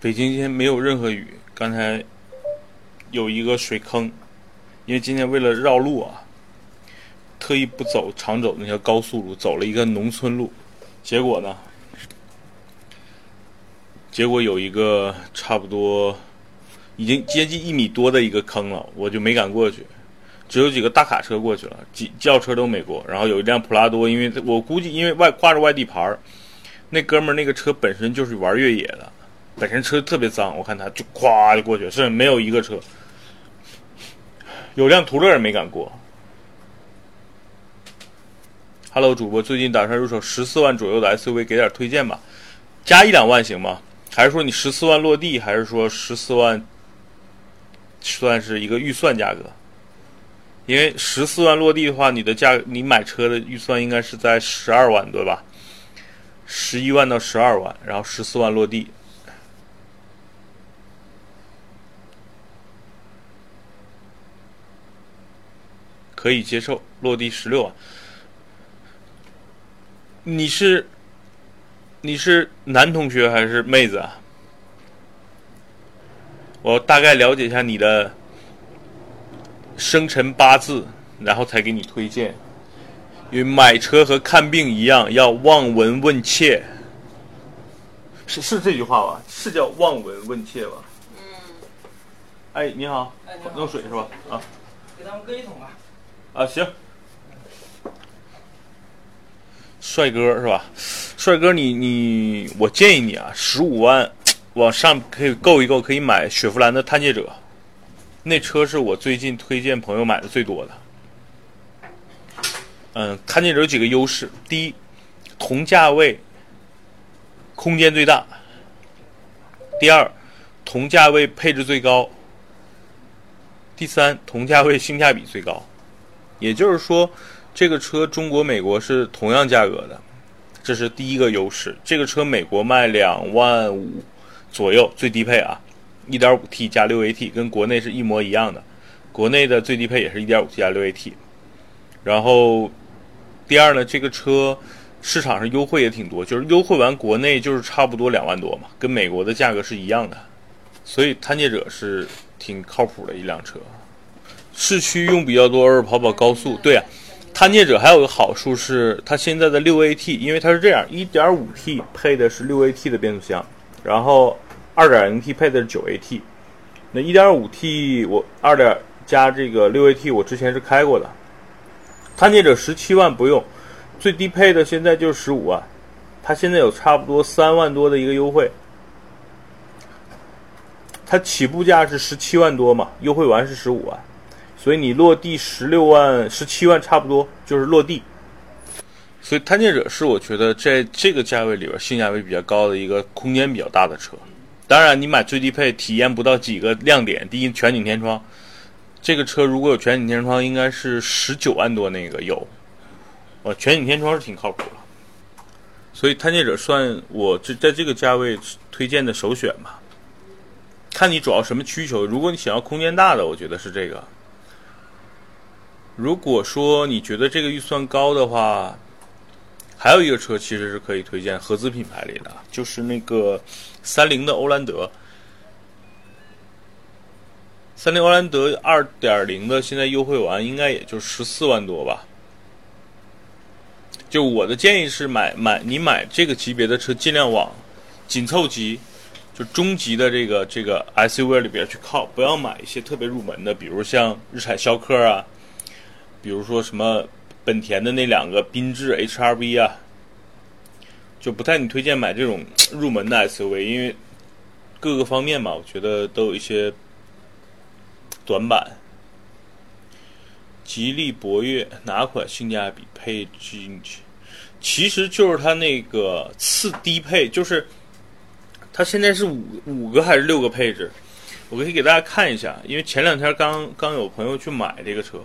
北京今天没有任何雨，刚才有一个水坑，因为今天为了绕路啊，特意不走常走那条高速路，走了一个农村路，结果呢，结果有一个差不多已经接近一米多的一个坑了，我就没敢过去，只有几个大卡车过去了，几轿车都没过，然后有一辆普拉多，因为我估计因为外挂着外地牌儿，那哥们儿那个车本身就是玩越野的。本身车特别脏，我看他就咵就过去，甚至没有一个车。有辆途乐也没敢过。Hello，主播，最近打算入手十四万左右的 SUV，给点推荐吧。加一两万行吗？还是说你十四万落地？还是说十四万算是一个预算价格？因为十四万落地的话，你的价你买车的预算应该是在十二万对吧？十一万到十二万，然后十四万落地。可以接受，落地十六万。你是你是男同学还是妹子啊？我大概了解一下你的生辰八字，然后才给你推荐。因为买车和看病一样，要望闻问切。是是这句话吧？是叫望闻问切吧？嗯。哎，你好。哎，弄水是吧？啊。给他们搁一桶吧。啊，行，帅哥是吧？帅哥，你你，我建议你啊，十五万往上可以够一够，可以买雪佛兰的探界者，那车是我最近推荐朋友买的最多的。嗯，探界者有几个优势：第一，同价位空间最大；第二，同价位配置最高；第三，同价位性价比最高。也就是说，这个车中国、美国是同样价格的，这是第一个优势。这个车美国卖两万五左右，最低配啊，1.5T 加 6AT，跟国内是一模一样的。国内的最低配也是 1.5T 加 6AT。然后，第二呢，这个车市场上优惠也挺多，就是优惠完国内就是差不多两万多嘛，跟美国的价格是一样的。所以探界者是挺靠谱的一辆车。市区用比较多，偶尔跑跑高速。对啊，探界者还有个好处是，它现在的六 AT，因为它是这样，一点五 T 配的是六 AT 的变速箱，然后二点零 T 配的是九 AT。那一点五 T 我二点加这个六 AT，我之前是开过的。探界者十七万不用，最低配的现在就是十五万，它现在有差不多三万多的一个优惠。它起步价是十七万多嘛，优惠完是十五万。所以你落地十六万、十七万差不多就是落地。所以探界者是我觉得在这个价位里边性价比比较高的一个空间比较大的车。当然，你买最低配体验不到几个亮点。第一，全景天窗，这个车如果有全景天窗，应该是十九万多那个有。呃，全景天窗是挺靠谱的。所以探界者算我这在这个价位推荐的首选吧。看你主要什么需求，如果你想要空间大的，我觉得是这个。如果说你觉得这个预算高的话，还有一个车其实是可以推荐合资品牌里的，就是那个三菱的欧蓝德。三菱欧蓝德二点零的现在优惠完应该也就十四万多吧。就我的建议是买买你买这个级别的车，尽量往紧凑级，就中级的这个这个 SUV 里边去靠，不要买一些特别入门的，比如像日产逍客啊。比如说什么本田的那两个缤智 HR-V 啊，就不太你推荐买这种入门的 SUV，因为各个方面嘛，我觉得都有一些短板。吉利博越哪款性价比配置进去？其实就是它那个次低配，就是它现在是五五个还是六个配置？我可以给大家看一下，因为前两天刚刚有朋友去买这个车。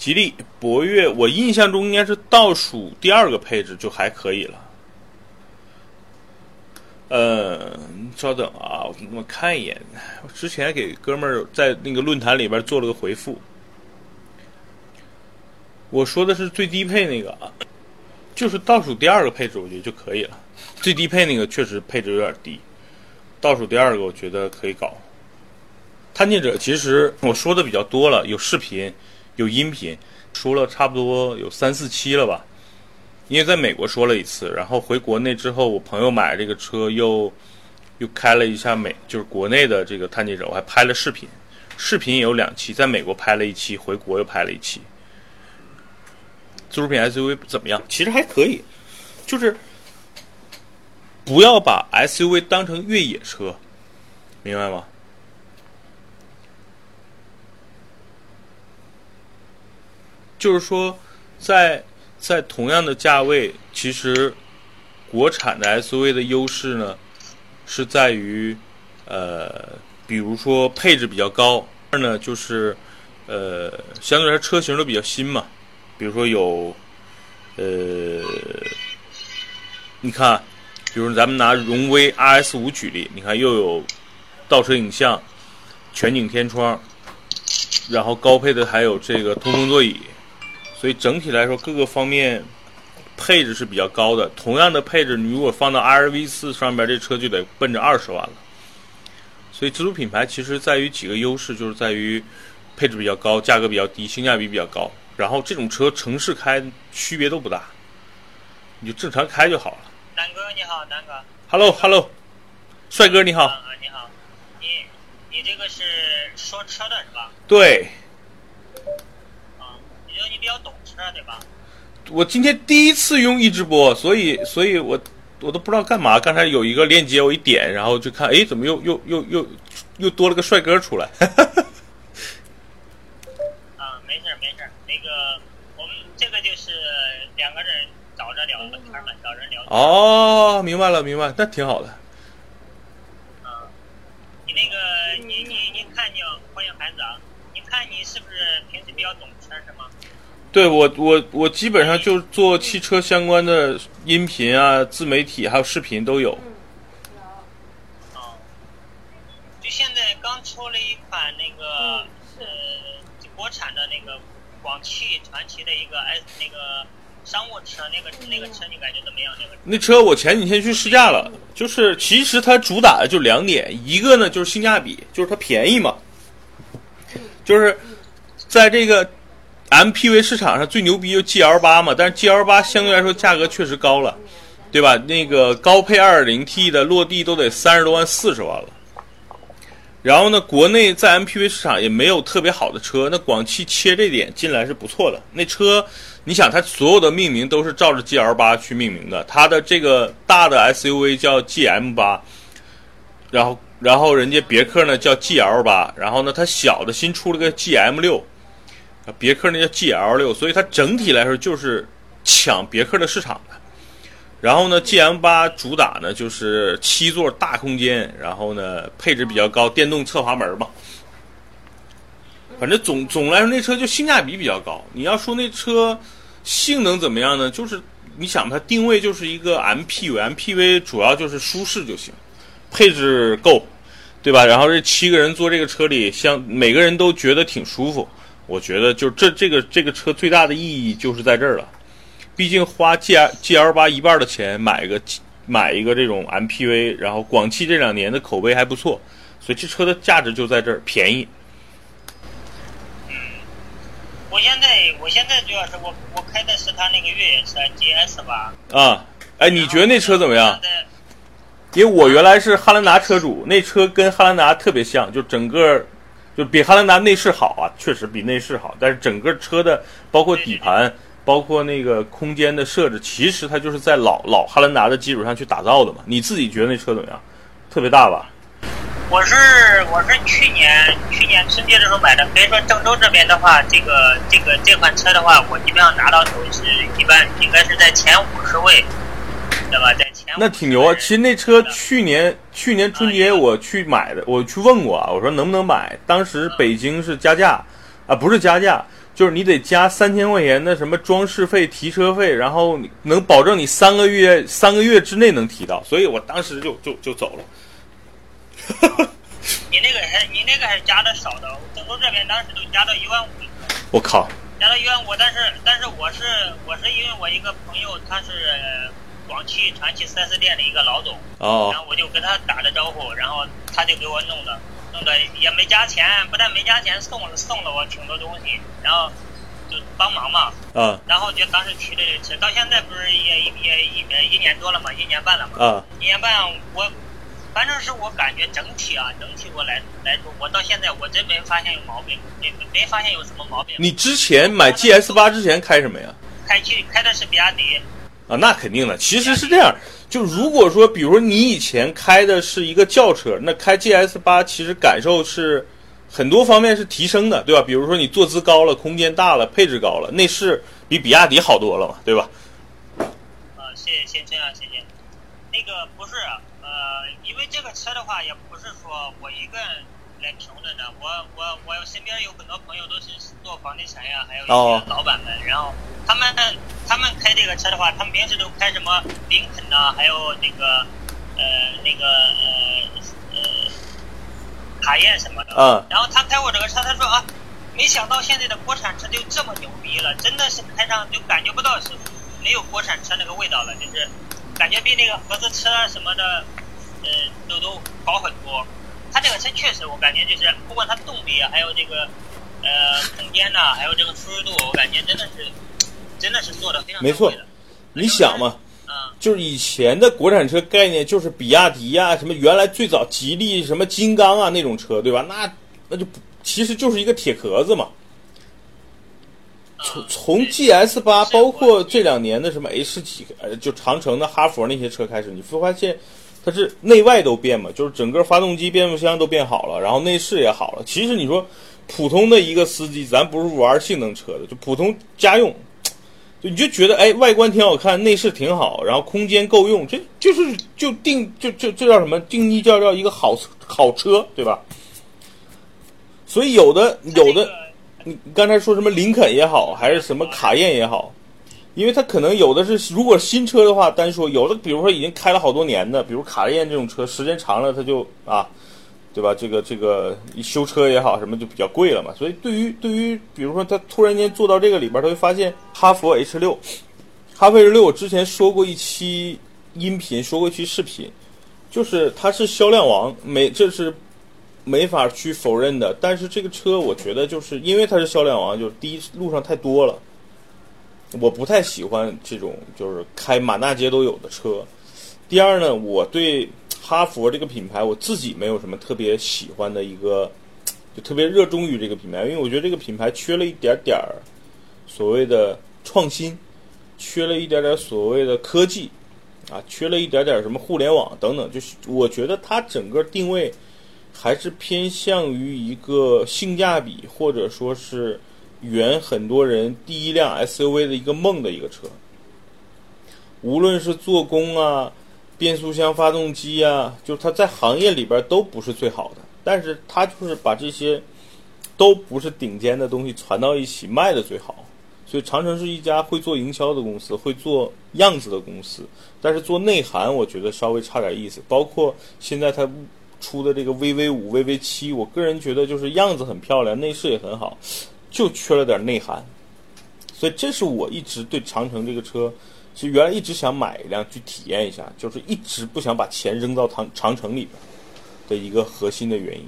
吉利博越，我印象中应该是倒数第二个配置就还可以了。呃，稍等啊，我看一眼，我之前给哥们儿在那个论坛里边做了个回复。我说的是最低配那个啊，就是倒数第二个配置，我觉得就可以了。最低配那个确实配置有点低，倒数第二个我觉得可以搞。探界者其实我说的比较多了，有视频，有音频，说了差不多有三四期了吧。因为在美国说了一次，然后回国内之后，我朋友买这个车又又开了一下美，就是国内的这个探界者，我还拍了视频，视频也有两期，在美国拍了一期，回国又拍了一期。自主品 SUV 怎么样？其实还可以，就是不要把 SUV 当成越野车，明白吗？就是说，在在同样的价位，其实国产的 SUV 的优势呢，是在于，呃，比如说配置比较高，二呢就是，呃，相对来说车型都比较新嘛，比如说有，呃，你看，比如咱们拿荣威 RS 五举例，你看又有倒车影像、全景天窗，然后高配的还有这个通风座椅。所以整体来说，各个方面配置是比较高的。同样的配置，你如果放到 RV 四上边，这车就得奔着二十万了。所以，自主品牌其实在于几个优势，就是在于配置比较高，价格比较低，性价比比较高。然后这种车城市开区别都不大，你就正常开就好了。南哥你好，南哥。Hello，Hello，帅哥你好。啊，你好。你你这个是说车的是吧？对。你比较懂车对吧？我今天第一次用一直播，所以所以我我都不知道干嘛。刚才有一个链接，我一点，然后就看，哎，怎么又又又又又多了个帅哥出来？啊，没事没事，那个我们这个就是两个人找着聊天嘛，找人聊。哦，明白了明白，那挺好的。啊，你那个你你你看你欢迎孩子啊，你看你是不是平时比较懂车是吗？对我，我我基本上就做汽车相关的音频啊、自媒体还有视频都有。哦，就现在刚出了一款那个呃国产的那个广汽传祺的一个 S 那个商务车，那个那个车你感觉怎么样？那个那车我前几天去试驾了，就是其实它主打的就两点，一个呢就是性价比，就是它便宜嘛，就是在这个。MPV 市场上最牛逼就 GL 八嘛，但是 GL 八相对来说价格确实高了，对吧？那个高配 2.0T 的落地都得三十多万、四十万了。然后呢，国内在 MPV 市场也没有特别好的车，那广汽切这点进来是不错的。那车，你想它所有的命名都是照着 GL 八去命名的，它的这个大的 SUV 叫 GM 八，然后然后人家别克呢叫 GL 八，然后呢它小的新出了个 GM 六。别克那叫 GL 六，所以它整体来说就是抢别克的市场的。然后呢，GM 八主打呢就是七座大空间，然后呢配置比较高，电动侧滑门嘛。反正总总来说，那车就性价比比较高。你要说那车性能怎么样呢？就是你想它定位就是一个 MPV，MPV 主要就是舒适就行，配置够，对吧？然后这七个人坐这个车里，像每个人都觉得挺舒服。我觉得就这这个这个车最大的意义就是在这儿了，毕竟花 G L G L 八一半的钱买个买一个这种 M P V，然后广汽这两年的口碑还不错，所以这车的价值就在这儿，便宜。嗯，我现在我现在主要是我我开的是他那个越野车 G S 吧。啊，哎，你觉得那车怎么样？因为我原来是汉兰达车主，那车跟汉兰达特别像，就整个。就比汉兰达内饰好啊，确实比内饰好，但是整个车的包括底盘，包括那个空间的设置，其实它就是在老老汉兰达的基础上去打造的嘛。你自己觉得那车怎么样？特别大吧？我是我是去年去年春节的时候买的，所以说郑州这边的话，这个这个这款车的话，我基本上拿到手是一般应该是在前五十位。那挺牛啊！其实那车去年去年春节我去买的，我去问过啊，我说能不能买？当时北京是加价，啊不是加价，就是你得加三千块钱的什么装饰费、提车费，然后能保证你三个月三个月之内能提到，所以我当时就就就走了。你那个还你那个还加的少的，郑州这边当时都加到一万五。我靠！加到一万五，但是但是我是我是因为我一个朋友他是广汽传祺 4S 店的一个老总，哦然后我就跟他打了招呼，然后他就给我弄的，弄的也没加钱，不但没加钱，送了送了我挺多东西，然后就帮忙嘛，嗯然后就当时提的这车，到现在不是也也也一一年多了嘛，一年半了嘛，啊一年半我。反正是我感觉整体啊，整体我来来说，我到现在我真没发现有毛病，没没发现有什么毛病。你之前买 GS 八之前开什么呀？开去开的是比亚迪，啊，那肯定的。其实是这样，就如果说，比如你以前开的是一个轿车，那开 GS 八其实感受是很多方面是提升的，对吧？比如说你坐姿高了，空间大了，配置高了，内饰比比亚迪好多了嘛，对吧？啊，谢谢先生啊，谢谢。那个不是，呃，因为这个车的话，也不是说我一个人来评论的，我我我身边有很多朋友都是做房地产呀，还有一哦些老板们，然后他们他们开这个车的话，他们平时都开什么林肯呐，还有那个呃那个呃呃卡宴什么的。啊然后他开我这个车，他说啊，没想到现在的国产车就这么牛逼了，真的是开上就感觉不到是没有国产车那个味道了，就是感觉比那个合资车啊什么的，呃，都都好很多。它这个车确实，我感觉就是不管它动力啊，还有这个呃空间呐、还有这个舒适度，我感觉真的是真的是做的非常没错。你想嘛，嗯，就是以前的国产车概念就是比亚迪呀、什么原来最早吉利、什么金刚啊那种车，对吧？那那就不其实就是一个铁壳子嘛。从嗯从 GS 八，包括这两年的什么 H 几，呃，就长城的、哈佛那些车开始，你会发现它是内外都变嘛，就是整个发动机、变速箱都变好了，然后内饰也好了。其实你说普通的一个司机，咱不是玩性能车的，就普通家用，就你就觉得哎，外观挺好看，内饰挺好，然后空间够用，这就是就定就就这叫什么定义叫叫一个好好车，对吧？所以有的有的。你刚才说什么林肯也好，还是什么卡宴也好，因为它可能有的是，如果新车的话，单说有的，比如说已经开了好多年的，比如卡宴这种车，时间长了它就啊，对吧？这个这个修车也好，什么就比较贵了嘛。所以对于对于比如说他突然间做到这个里边，他会发现哈弗 H 六，哈弗 H 六我之前说过一期音频，说过一期视频，就是它是销量王，没这是没法去否认的。但是这个车，我觉得就是因为它是销量王，就是第一路上太多了，我不太喜欢这种就是开满大街都有的车。第二呢，我对哈佛这个品牌我自己没有什么特别喜欢的一个，就特别热衷于这个品牌，因为我觉得这个品牌缺了一点点儿所谓的创新，缺了一点点所谓的科技，啊，缺了一点点什么互联网等等，就是我觉得它整个定位。还是偏向于一个性价比，或者说是圆很多人第一辆 SUV 的一个梦的一个车。无论是做工啊、变速箱、发动机啊，就是它在行业里边都不是最好的，但是它就是把这些都不是顶尖的东西传到一起卖的最好。所以长城是一家会做营销的公司，会做样子的公司，但是做内涵我觉得稍微差点意思。包括现在它出的这个 VV 五、VV 七，我个人觉得就是样子很漂亮，内饰也很好，就缺了点内涵。所以这是我一直对长城这个车，其实原来一直想买一辆去体验一下，就是一直不想把钱扔到长长城里边的一个核心的原因。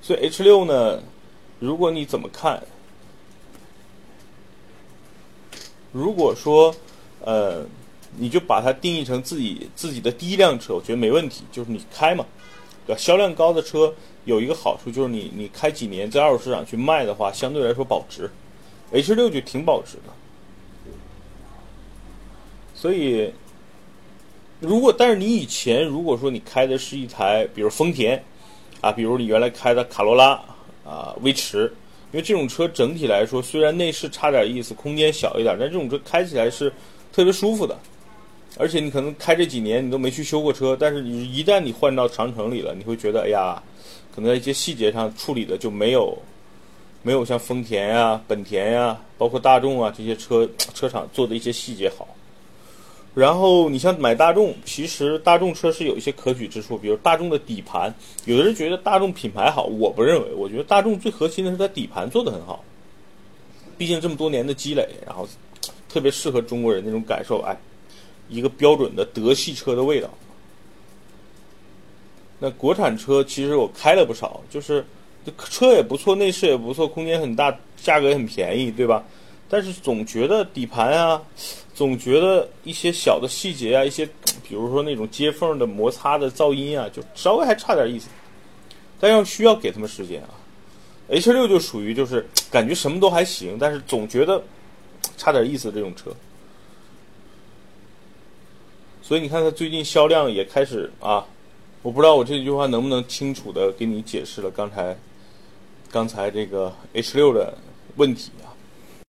所以 H 六呢，如果你怎么看？如果说，呃，你就把它定义成自己自己的第一辆车，我觉得没问题，就是你开嘛，对？销量高的车有一个好处就是你你开几年在二手市场去卖的话，相对来说保值。H 六就挺保值的，所以如果但是你以前如果说你开的是一台，比如丰田啊，比如你原来开的卡罗拉啊、威驰。因为这种车整体来说，虽然内饰差点意思，空间小一点，但这种车开起来是特别舒服的。而且你可能开这几年你都没去修过车，但是你一旦你换到长城里了，你会觉得哎呀，可能在一些细节上处理的就没有没有像丰田呀、本田呀，包括大众啊这些车车厂做的一些细节好。然后你像买大众，其实大众车是有一些可取之处，比如大众的底盘，有的人觉得大众品牌好，我不认为，我觉得大众最核心的是它底盘做得很好。毕竟这么多年的积累，然后特别适合中国人那种感受，哎，一个标准的德系车的味道。那国产车其实我开了不少，就是车也不错，内饰也不错，空间很大，价格也很便宜，对吧？但是总觉得底盘啊，总觉得一些小的细节啊，一些比如说那种接缝的摩擦的噪音啊，就稍微还差点意思。但要需要给他们时间啊。H 六就属于就是感觉什么都还行，但是总觉得差点意思这种车。所以你看它最近销量也开始啊。我不知道我这句话能不能清楚的给你解释了刚才，刚才这个 H 六的问题。